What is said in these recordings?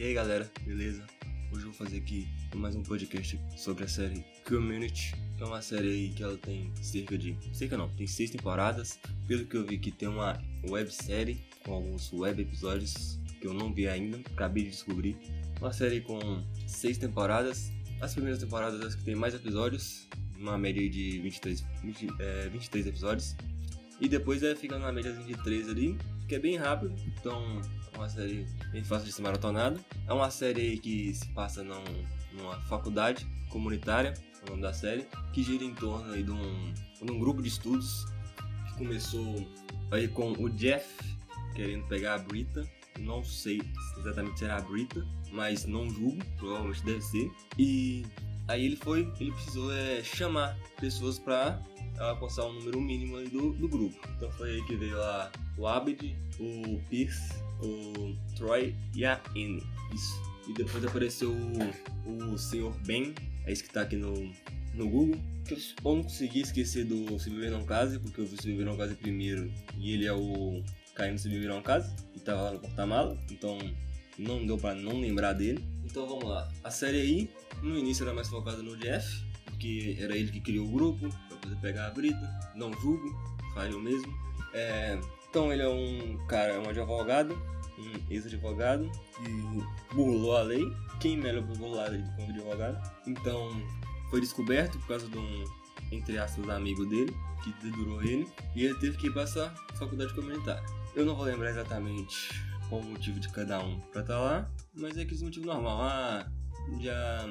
E aí galera, beleza? Hoje eu vou fazer aqui mais um podcast sobre a série Community. É uma série aí que ela tem cerca de. cerca não, tem seis temporadas. Pelo que eu vi que tem uma websérie com alguns web episódios que eu não vi ainda, acabei de descobrir. Uma série com seis temporadas. As primeiras temporadas acho que tem mais episódios, uma média de 23, 20, é, 23 episódios. E depois é fica na média de 3 ali, que é bem rápido. Então uma série bem fácil de ser maratonada. É uma série que se passa num, numa faculdade comunitária, é o nome da série, que gira em torno aí de um, de um grupo de estudos que começou aí com o Jeff querendo pegar a Brita. Não sei exatamente se era a Brita, mas não julgo, provavelmente deve ser. E aí ele foi, ele precisou é, chamar pessoas para alcançar um número mínimo do, do grupo. Então foi aí que veio lá o Abed, o Pierce, o Troy e a Anne. Isso. E depois apareceu o, o Sr. Ben, é isso que tá aqui no, no Google. Que eu não consegui esquecer do Se Viver Não Case, porque eu vi Se Viver Não Case primeiro e ele é o Caindo Se Viver Não Case, e tava lá no porta-mala, então não deu pra não lembrar dele. Então vamos lá. A série aí, no início era mais focada no Jeff, porque era ele que criou o grupo, pra poder pegar a Brita. Não julgo, faria o mesmo. É, então ele é um cara, é um advogado, um ex-advogado, que burlou a lei. Quem melhor burlou a lei do que um advogado? Então foi descoberto por causa de um, entre aspas, amigo dele, que dedurou ele, e ele teve que ir passar faculdade comunitária. Eu não vou lembrar exatamente qual o motivo de cada um pra estar tá lá, mas é aquele motivo normal. Ah, já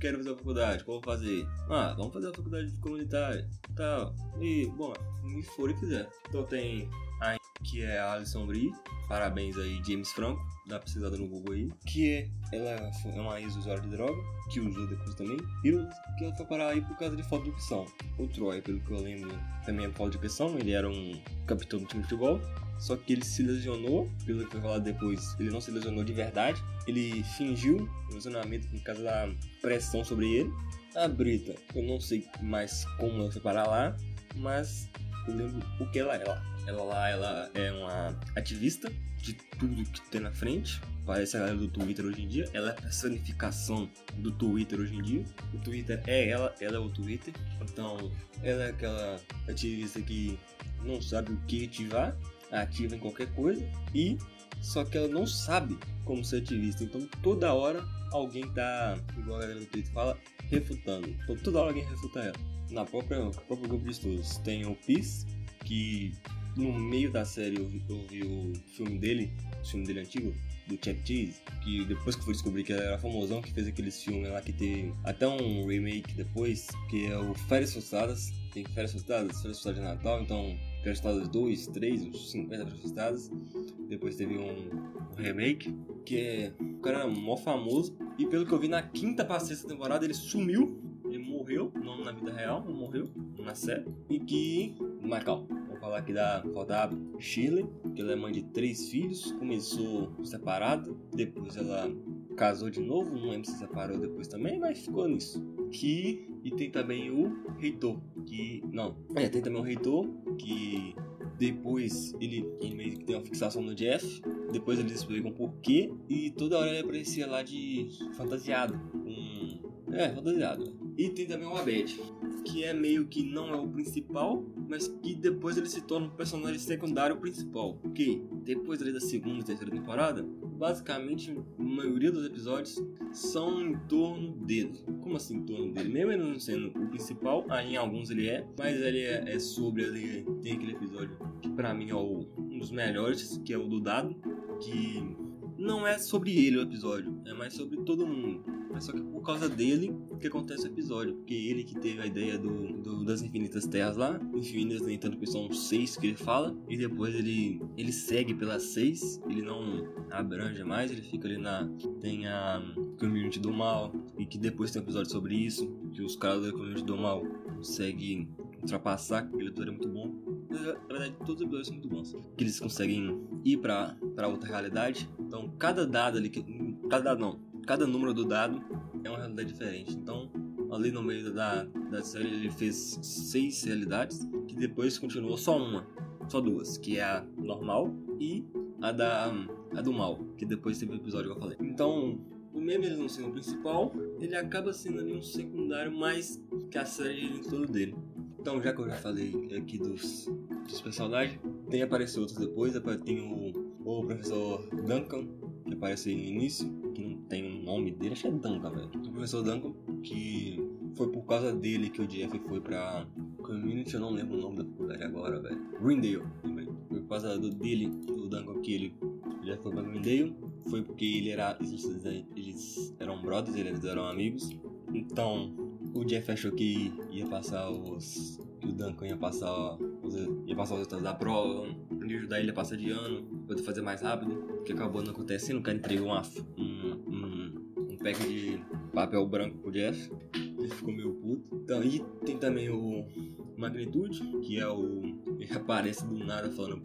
quero fazer a faculdade, vou fazer? Ah, vamos fazer a faculdade comunitária, tal. E, bom, me for e fizer. Então tem a que é a Alison Brie, parabéns aí, James Franco, dá pra pesquisada no Google aí, que é, ela é uma ex-usuária de droga, que usou depois também, pílulas, que ela foi parar aí por causa de falta de opção. O Troy, pelo que eu lembro, também é falta de opção, ele era um capitão do time de futebol, só que ele se lesionou, pelo que foi falado depois, ele não se lesionou de verdade. Ele fingiu o lesionamento por causa da pressão sobre ele. A Brita, eu não sei mais como ela foi parar lá, mas eu lembro o que ela é lá. Ela lá, ela é uma ativista de tudo que tem na frente. Parece a galera do Twitter hoje em dia. Ela é a personificação do Twitter hoje em dia. O Twitter é ela, ela é o Twitter. Então, ela é aquela ativista que não sabe o que ativar ativa em qualquer coisa e só que ela não sabe como ser ativista. Então toda hora alguém tá, igual a galera do Twitter fala, refutando. Então toda hora alguém refuta ela. Na própria, no próprio grupo de estudos tem o PIS, que no meio da série eu vi, eu vi o filme dele, o filme dele antigo, do Chuck Cheese, que depois que eu fui descobrir que era famosão, que fez aqueles filmes lá que teve até um remake depois, que é o Férias Frustradas. Tem Férias Frustradas, Férias Frustradas de Natal, então Férias 2, 3, uns 50 Férias Depois teve um, remake, que é. O cara era mó famoso. E pelo que eu vi na quinta pra sexta temporada, ele sumiu. Morreu, não na vida real, não morreu, na série. E que. Mas calma, vou falar aqui da, da Shirley, que ela é mãe de três filhos. Começou separada, depois ela casou de novo, não lembro se separou depois também, mas ficou nisso. Que e tem também o reitor, que não, é, tem também o reitor que depois ele, ele meio que tem uma fixação no Jeff, depois eles explicam por quê e toda hora ele aparecia lá de fantasiado, um, é, fantasiado. E tem também o Abed, que é meio que não é o principal, mas que depois ele se torna um personagem secundário principal. Que depois da segunda e terceira temporada, basicamente a maioria dos episódios são em torno dele. Como assim em torno dele? Mesmo ele não sendo o principal, aí em alguns ele é, mas ele é, é sobre ali. Tem aquele episódio que pra mim é um dos melhores, que é o do Dado, que não é sobre ele o episódio, é mais sobre todo mundo. Mas só que por causa dele que acontece o episódio. Porque ele que teve a ideia do, do das infinitas terras lá. Infinitas, nem tanto que são seis que ele fala. E depois ele, ele segue pelas seis. Ele não abrange mais, ele fica ali na. Tem a Community do Mal. E que depois tem um episódio sobre isso. Que os caras da Community do Mal conseguem ultrapassar. Aquele episódio é muito bom. Na verdade, todos os episódios são muito bons. Que eles conseguem ir pra, pra outra realidade. Então, cada dado ali. Que, cada dado não cada número do dado é uma realidade diferente. Então, ali no meio da, da série, ele fez seis realidades, que depois continuou só uma, só duas, que é a normal e a da a do mal, que depois teve o episódio que eu falei. Então, o meme ele não sendo o principal, ele acaba sendo ali um secundário mais que a série em todo dele. Então, já que eu já falei aqui dos, dos personagens, tem aparecido outros depois, tem o, o professor Duncan, que aparece no início, tem um nome dele, acho que é Duncan, velho. O professor Duncan, que foi por causa dele que o Jeff foi pra Community, eu não lembro o nome da faculdade agora, velho. Greendale, lembrei. Foi por causa do, dele, do Duncan, que ele já foi pra Greendale. Foi porque ele era. Eles eram brothers, eles eram amigos. Então, o Jeff achou que ia passar os. o Duncan ia passar ia passar os resultados da prova, ia ajudar ele a passar de ano, poder fazer mais rápido. O que acabou não acontecendo, o cara entregou uma, um, um, um pack de papel branco pro Jeff. Ele ficou meio puto. Então, e tem também o Magnitude, que é o. Ele aparece do nada falando.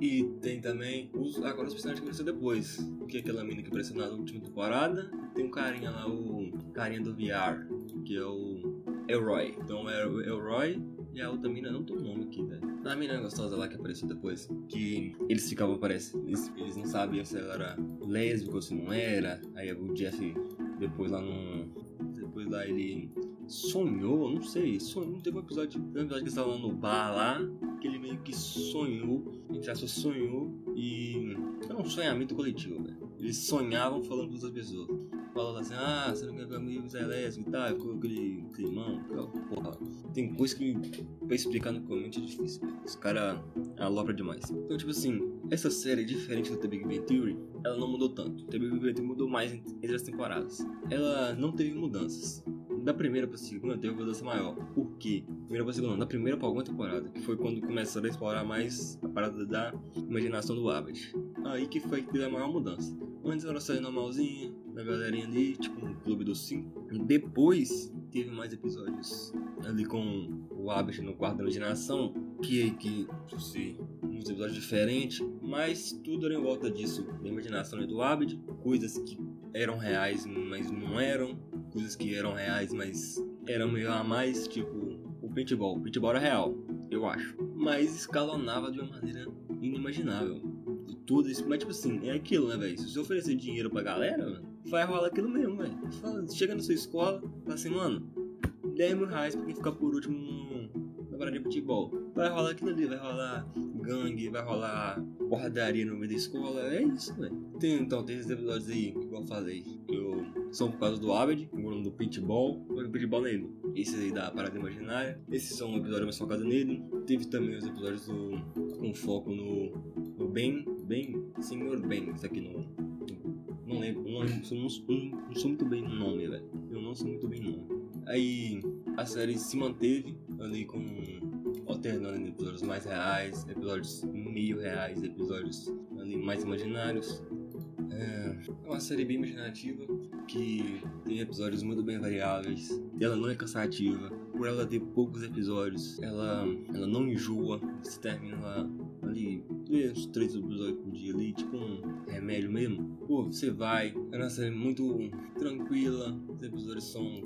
E tem também os, agora os personagens que apareceram depois. Que é aquela mina que apareceu na última temporada. Tem um carinha lá, o carinha do VR, que é o Elroy. Então é o Elroy e a outra mina, não tem um nome aqui, velho. A mina gostosa lá que apareceu depois. Que eles ficavam, parece. Eles, eles não sabiam se ela era lésbica ou se não era. Aí o Jeff, depois lá no depois lá ele sonhou, não sei, sonhou, teve um episódio, um episódio que eles estavam no bar lá, que ele meio que sonhou, gente achou sonhou e era um sonhamento coletivo, velho. Eles sonhavam falando com outras pessoas. Falando assim, ah, você não quer comigo, você é lésbico e tal, ficou aquele climão, porra. Tem coisa que pra explicar no comente é difícil. Os caras alopram demais. Então, tipo assim, essa série, diferente do The Big Bang Theory, ela não mudou tanto. The Big Bang Theory mudou mais entre as temporadas. Ela não teve mudanças da primeira pra segunda teve uma mudança maior. Por quê? Primeira pra segunda, não, da primeira pra alguma temporada, que foi quando começaram a explorar mais a parada da imaginação do Abbott. Aí que foi que teve a maior mudança. Antes era sair normalzinha, da galerinha ali, tipo no Clube dos Cinco. Depois teve mais episódios ali com o Abbott no quarto da imaginação, que que se uns episódios diferentes, mas tudo era em volta disso, da imaginação do Abbott, coisas que eram reais, mas não eram, coisas que eram reais, mas eram meio a mais, tipo o paintball. O paintball era real, eu acho, mas escalonava de uma maneira inimaginável. Tudo mas tipo assim, é aquilo, né, velho? Se você oferecer dinheiro pra galera, mano, vai rolar aquilo mesmo, velho. Chega na sua escola, fala assim, mano, 10 mil reais pra quem ficar por último na parada de futebol. Vai rolar aquilo ali, vai rolar gangue, vai rolar porradaria no meio da escola. É isso, velho. Tem, então, tem esses episódios aí, igual eu falei, que eu, são por causa do Abed, do paintball, o paintball nele. Esses aí da parada imaginária. Esses são episódios mais focados nele. Teve também os episódios do, com foco no, no Ben, Ben, Senhor Ben, isso aqui. Não lembro, não, não, não, não sou muito bem no nome, velho. Eu não sou muito bem no nome. Aí a série se manteve ali com alternando episódios mais reais, episódios meio reais, episódios ali mais imaginários. É uma série bem imaginativa que tem episódios muito bem variáveis. Ela não é cansativa. Por ela ter poucos episódios, ela, ela não enjoa. Você termina ali, uns três episódios por dia ali, tipo um remédio mesmo. Pô, você vai. É uma série muito tranquila. Os episódios são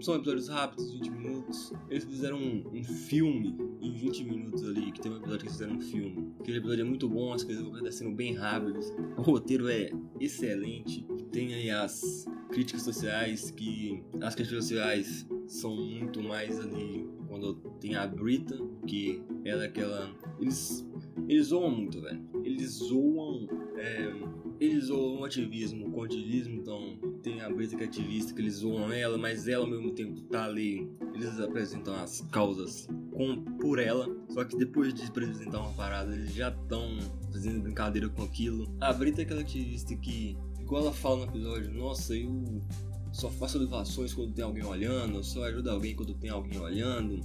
são episódios rápidos, 20 minutos. Eles fizeram um, um, filme em 20 minutos ali, que tem um episódio que eles fizeram um filme. Aquele episódio é muito bom, as coisas vão acontecendo bem rápidas. O roteiro é excelente. Tem aí as críticas sociais, que as críticas sociais são muito mais ali quando tem a Brita, que ela é aquela. Eles. Eles zoam muito, velho. Eles zoam. É, eles zoam o ativismo o ativismo, então tem a Brita que é ativista, que eles zoam ela, mas ela ao mesmo tempo tá ali. Eles apresentam as causas com, por ela, só que depois de apresentar uma parada, eles já estão fazendo brincadeira com aquilo. A Brita é aquela ativista que, igual ela fala no episódio, nossa, eu só faço doações quando tem alguém olhando, só ajuda alguém quando tem alguém olhando.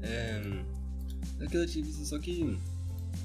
É, é aquela ativista só que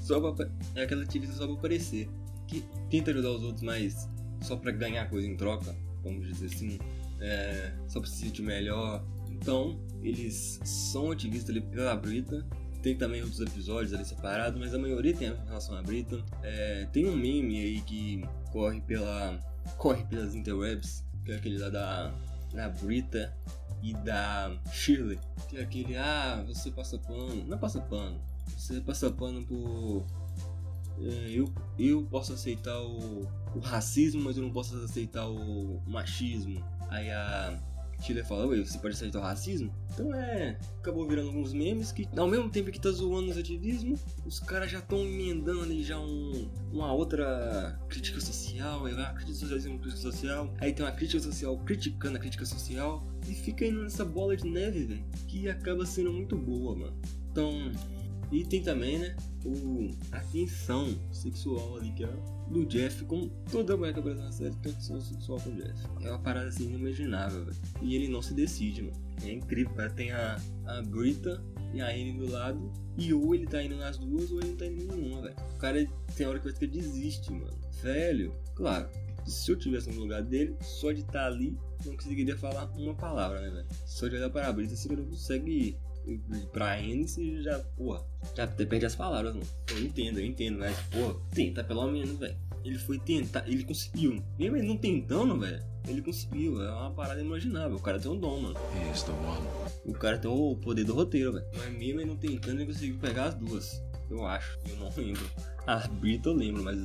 só pra, é aquela ativista só pra aparecer que tenta ajudar os outros, mas só para ganhar coisa em troca, vamos dizer assim, é, só pra se sentir melhor. Então, eles são ativistas ali pela Brita. Tem também outros episódios ali separados, mas a maioria tem relação à Brita. É, tem um meme aí que corre pela corre pelas interwebs, que é aquele lá da, da Brita e da Shirley, que é aquele, ah, você passa pano, não passa pano, você passa pano por é, eu, eu posso aceitar o, o racismo, mas eu não posso aceitar o machismo. Aí a Chile fala, ué, você pode aceitar o racismo? Então é. Acabou virando alguns memes que, ao mesmo tempo que tá zoando os ativismo, os caras já estão emendando ali já um, uma outra crítica social, aí vai, crítica social uma crítica social, aí tem uma crítica social criticando a crítica social, e fica indo nessa bola de neve, velho, que acaba sendo muito boa, mano. Então, e tem também, né, o, a tensão sexual ali que é do Jeff com toda mulher que aparece na série tem tensão sexual com o Jeff. É uma parada assim inimaginável, velho. E ele não se decide, mano. É incrível, cara. Tem a, a Brita e a Anne do lado. E ou ele tá indo nas duas ou ele não tá indo em nenhuma, velho. O cara tem hora que vai ter desiste, mano. Velho, claro. Se eu tivesse no lugar dele, só de estar tá ali, não conseguiria falar uma palavra, né, velho? Só de olhar para a Brita, você não consegue pra N, você já, porra, já perde as palavras, mano. Eu entendo, eu entendo, mas, pô, tenta pelo menos, velho. Ele foi tentar, ele conseguiu. Mesmo ele não tentando, velho, ele conseguiu. É uma parada imaginável. O cara tem um dom, mano. O cara tem o poder do roteiro, velho. Mas mesmo ele não tentando, ele conseguiu pegar as duas. Eu acho. Eu não lembro. A Brita eu lembro, mas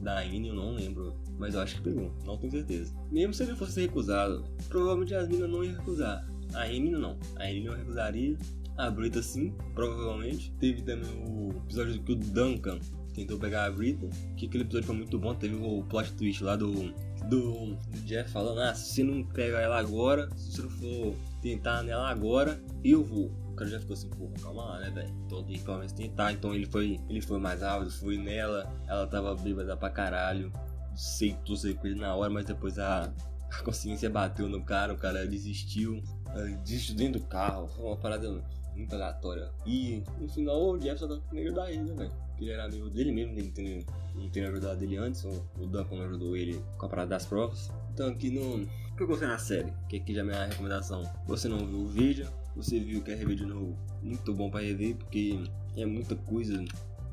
da Ine eu não lembro. Mas eu acho que pegou. Não tenho certeza. Mesmo se ele fosse recusado, provavelmente as minas não iam recusar. A Emily não. A Emily não recusaria. A Brita sim, provavelmente. Teve também o episódio que o Duncan tentou pegar a Brita. Que aquele episódio foi muito bom. Teve o plot twist lá do, do, Jeff falando: Ah, se você não pegar ela agora, se você não for tentar nela agora, eu vou. O cara já ficou assim, pô, calma lá, né, velho? Então tem que pelo menos tentar. Então ele foi, ele foi mais rápido, foi nela. Ela tava bêbada pra caralho. Aceitou ser com ele na hora, mas depois a, a consciência bateu no cara, o cara desistiu desistiu dentro do carro, foi uma parada muito aleatória. E no final o Jeff só tá querendo ajudar ele, né? Porque ele era amigo dele mesmo, ele tendo, não ajudado ele antes, o Duncan ajudou ele com a parada das provas. Então aqui no. O que eu gostei na série? Que aqui já é minha recomendação. Você não viu o vídeo, você viu que é rever de novo. Muito bom pra rever, porque é muita coisa.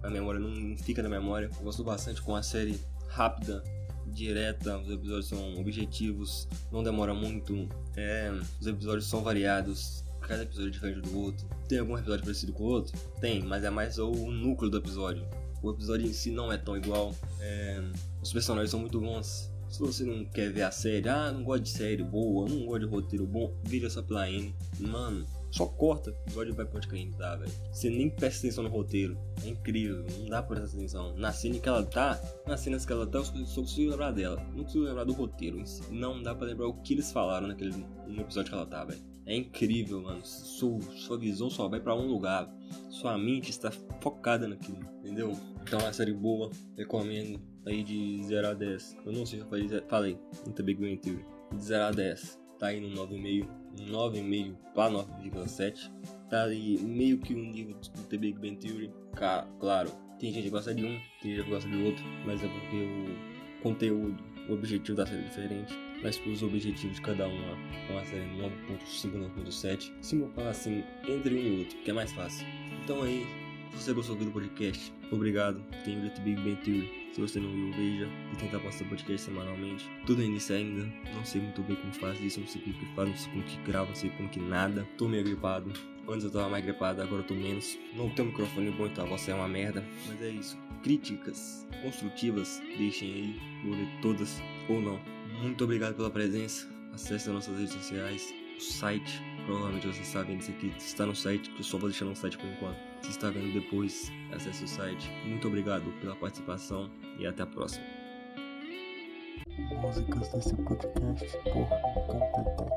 A memória não fica na memória. Eu gosto bastante com a série rápida, direta, os episódios são objetivos, não demora muito, é, os episódios são variados, cada episódio é diferente do outro. Tem algum episódio parecido com o outro? Tem, mas é mais o núcleo do episódio. O episódio em si não é tão igual. É, os personagens são muito bons. Se você não quer ver a série, ah, não gosto de série boa, não gosto de roteiro bom, vira só pela N. Mano, só corta o episódio e vai a gente tá, velho. Você nem presta atenção no roteiro. É incrível, não dá pra prestar atenção. Na cena que ela tá, nas cenas que ela tá, eu só consigo lembrar dela. Não consigo lembrar do roteiro em si. Não dá pra lembrar o que eles falaram naquele no episódio que ela tá, velho. É incrível, mano. Sua, sua visão só vai para um lugar. Sua mente está focada naquilo, entendeu? Então é uma série boa, recomendo aí de 0 a 10. Eu não sei se eu falei, falei no The Big Theory. De 0 a 10 tá aí no 9,5, 9,5 para 9,7. Tá aí meio que um nível do The Big Bang Theory. Claro, tem gente que gosta de um, tem gente que gosta de outro, mas é porque o conteúdo, o objetivo da série é diferente. Mas os objetivos de cada uma é uma série 9.5, 9.7. Se eu falar assim, entre um e outro, que é mais fácil. Então aí, se você gostou do podcast, obrigado. Tem o Big Bang Theory se você não viu, veja e tentar postar podcast semanalmente. Tudo é início ainda, não sei muito bem como faz isso, não sei como que faz, não sei como que grava, não sei como que nada. Tô meio gripado. Antes eu tava mais gripado, agora eu tô menos. Não tenho microfone bom, então a voz é uma merda. Mas é isso. Críticas construtivas, deixem aí. Vou ler todas ou não. Muito obrigado pela presença. Acesse as nossas redes sociais, o site. Provavelmente você está vendo isso aqui. Está no site, que eu só vou deixar no site por enquanto. Se está vendo depois, acesse o site. Muito obrigado pela participação e até a próxima. Músicas desse podcast, porra.